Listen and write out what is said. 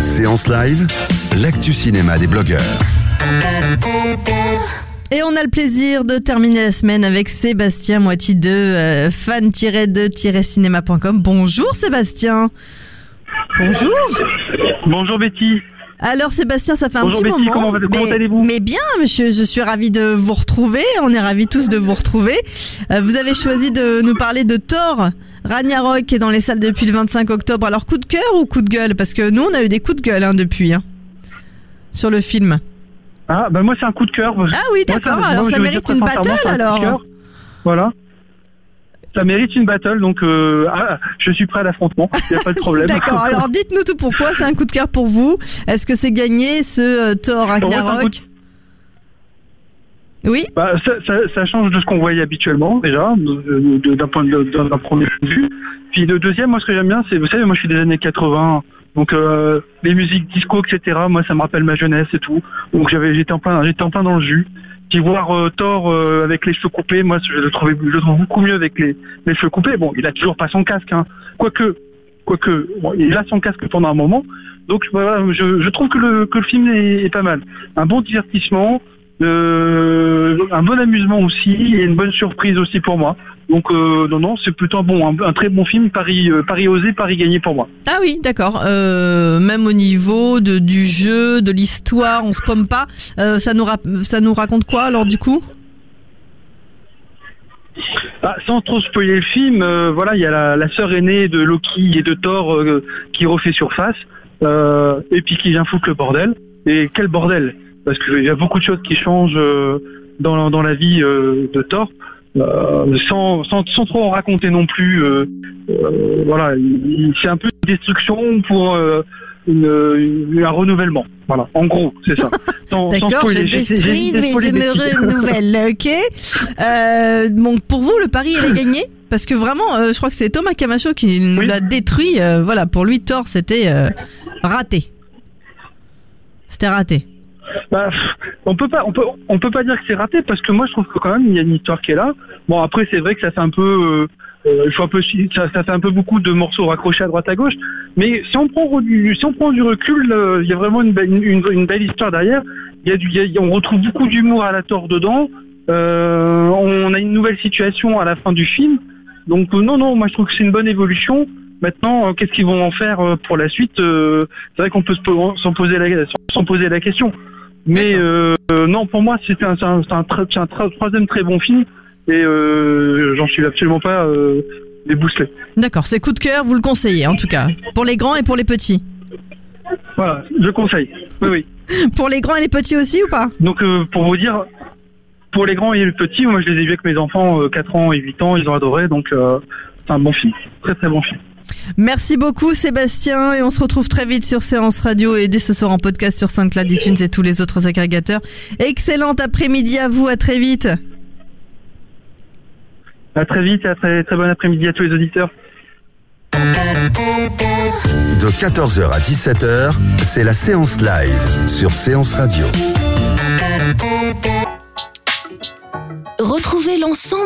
Séance live, l'actu cinéma des blogueurs. Et on a le plaisir de terminer la semaine avec Sébastien Moiti de euh, fan-de-cinéma.com. Bonjour Sébastien. Bonjour. Bonjour Betty. Alors Sébastien, ça fait un Bonjour petit Betty, moment. comment comment mais, allez-vous mais bien, monsieur, je suis ravie de vous retrouver. On est ravis tous de vous retrouver. Euh, vous avez choisi de nous parler de Thor. Ragnarok qui est dans les salles depuis le 25 octobre. Alors coup de cœur ou coup de gueule? Parce que nous, on a eu des coups de gueule hein, depuis. hein, sur le film. Ah bah moi c'est un coup de cœur. Ah oui, d'accord. Alors ça mérite une battle alors. Voilà. Ça mérite une battle, donc euh, ah, je suis prêt à l'affrontement, il n'y a pas de problème. D'accord, alors dites-nous tout pourquoi c'est un coup de cœur pour vous. Est-ce que c'est gagné ce euh, Thor Ragnarok Oui Bah, ça, ça, ça change de ce qu'on voyait habituellement déjà, d'un point d'un premier point de vue. Puis le deuxième, moi ce que j'aime bien, c'est, vous savez, moi je suis des années 80, donc euh, les musiques disco, etc. Moi ça me rappelle ma jeunesse et tout. Donc j'avais, j'étais en plein, j'étais en plein dans le jus. Voir euh, Thor euh, avec les cheveux coupés, moi je le trouvais, je le trouve beaucoup mieux avec les, les cheveux coupés. Bon, il a toujours pas son casque, hein. Quoique, quoique, bon, il a son casque pendant un moment. Donc voilà, je, je trouve que le, que le film est, est pas mal. Un bon divertissement, euh, un bon amusement aussi et une bonne surprise aussi pour moi. Donc euh, non non, c'est plutôt un bon, un, un très bon film, Paris, euh, Paris osé, Paris gagné pour moi. Ah oui, d'accord. Euh, même au niveau de, du jeu, de l'histoire, on se pomme pas. Ça, nous rap- ça nous raconte quoi alors du coup? Ah, sans trop spoiler le film, voilà, il y a la, la sœur aînée de Loki et de Thor qui refait surface et puis qui vient foutre le bordel. Et quel bordel? Parce qu'il y a beaucoup de choses qui changent dans, dans la vie de Thor. Euh, sans, sans, sans trop en raconter non plus, euh, euh, voilà, il- il- c'est un peu une destruction pour euh, une, une- un renouvellement. Voilà, en gros, c'est ça. D'accord, je détruis, mais je me renouvelle, ok euh, Donc pour vous, le pari, il est gagné Parce que vraiment, euh, je crois que c'est Thomas Camacho qui nous Oui. l'a détruit. euh, voilà, pour lui, Thor, c'était euh, raté. C'était raté. Bah, on peut pas, on peut, pas dire que c'est raté parce que moi je trouve que quand même il y a une histoire qui est là. Bon après c'est vrai que ça fait un peu, euh, euh, ça, fait un peu beaucoup de morceaux raccrochés à droite à gauche. Mais si on prend du, recul, euh, il y a vraiment une, belle- histoire derrière. Il y a on retrouve beaucoup d'humour à la tort dedans. On a une nouvelle situation à la fin du film. Donc non non, moi je trouve que c'est une bonne évolution. Maintenant, qu'est-ce qu'ils vont en faire pour la suite C'est vrai qu'on peut s'en poser la question. Mais euh, non, pour moi, c'était un, troisième très bon film et euh, j'en suis absolument pas euh, débousselé. D'accord, c'est coup de cœur, vous le conseillez en tout cas. Pour les grands et pour les petits. Voilà, je conseille. Oui, oui. Pour les grands et les petits aussi ou pas? Donc euh, pour vous dire, pour les grands et les petits, moi je les ai vus avec mes enfants, euh, 4 ans et 8 ans, ils ont adoré, donc euh, c'est un bon film, très très bon film. Merci beaucoup Sébastien et on se retrouve très vite sur Séance Radio et dès ce soir en podcast sur SoundCloud, iTunes et tous les autres agrégateurs. Excellent après-midi à vous, à très vite. À très vite et à très très bon après-midi à tous les auditeurs. De 14h à 17h, c'est la séance live sur Séance Radio.